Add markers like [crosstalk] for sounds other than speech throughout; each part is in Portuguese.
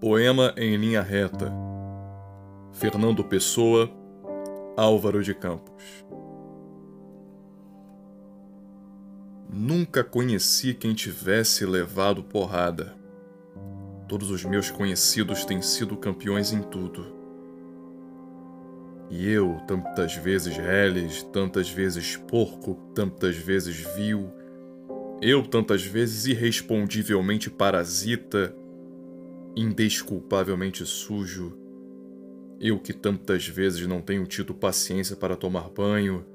Poema em linha reta. Fernando Pessoa, Álvaro de Campos. Nunca conheci quem tivesse levado porrada. Todos os meus conhecidos têm sido campeões em tudo. E eu, tantas vezes reles, tantas vezes porco, tantas vezes vil, eu, tantas vezes irrespondivelmente parasita, indesculpavelmente sujo. Eu que tantas vezes não tenho tido paciência para tomar banho.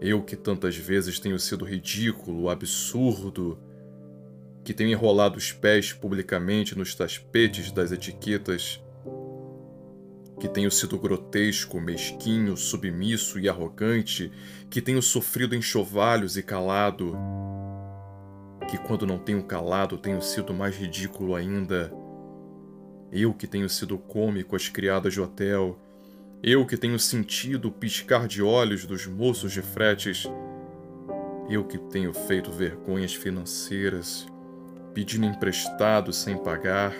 Eu que tantas vezes tenho sido ridículo, absurdo, que tenho enrolado os pés publicamente nos tapetes das etiquetas, que tenho sido grotesco, mesquinho, submisso e arrogante, que tenho sofrido enxovalhos e calado, que quando não tenho calado tenho sido mais ridículo ainda eu que tenho sido cômico às criadas de hotel. Eu que tenho sentido o piscar de olhos dos moços de fretes. Eu que tenho feito vergonhas financeiras, pedindo emprestado sem pagar.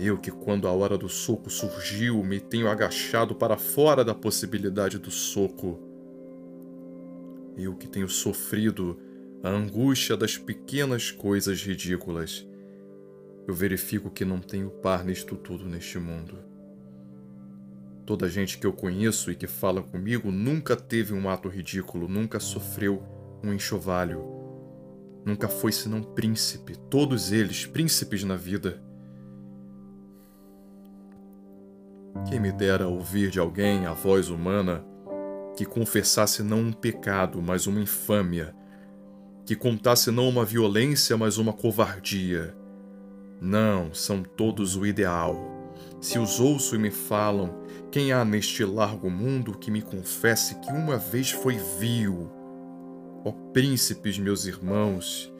Eu que, quando a hora do soco surgiu, me tenho agachado para fora da possibilidade do soco. Eu que tenho sofrido a angústia das pequenas coisas ridículas eu verifico que não tenho par nisto tudo neste mundo. Toda gente que eu conheço e que fala comigo nunca teve um ato ridículo, nunca sofreu um enxovalho, nunca foi senão príncipe, todos eles príncipes na vida. Quem me dera ouvir de alguém a voz humana que confessasse não um pecado, mas uma infâmia, que contasse não uma violência, mas uma covardia, não, são todos o ideal. Se os ouço e me falam, quem há neste largo mundo que me confesse que uma vez foi vil? Ó príncipes, meus irmãos!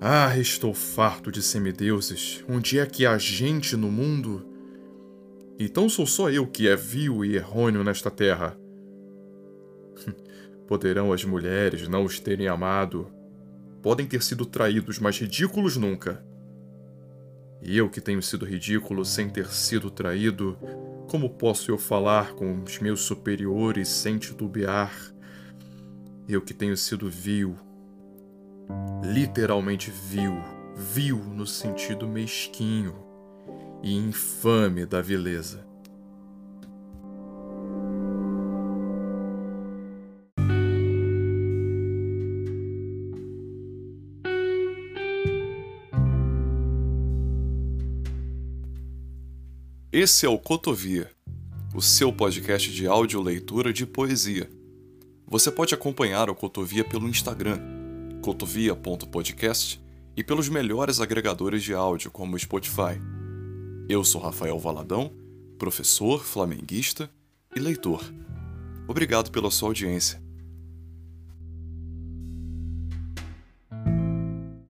Ah, estou farto de semideuses. Onde é que há gente no mundo? Então sou só eu que é vil e errôneo nesta terra. [laughs] Poderão as mulheres não os terem amado. Podem ter sido traídos, mas ridículos nunca. E eu que tenho sido ridículo sem ter sido traído, como posso eu falar com os meus superiores sem titubear? Eu que tenho sido vil, literalmente vil, vil no sentido mesquinho e infame da vileza. Esse é o Cotovia, o seu podcast de áudio leitura de poesia. Você pode acompanhar o Cotovia pelo Instagram, cotovia.podcast, e pelos melhores agregadores de áudio, como o Spotify. Eu sou Rafael Valadão, professor, flamenguista e leitor. Obrigado pela sua audiência.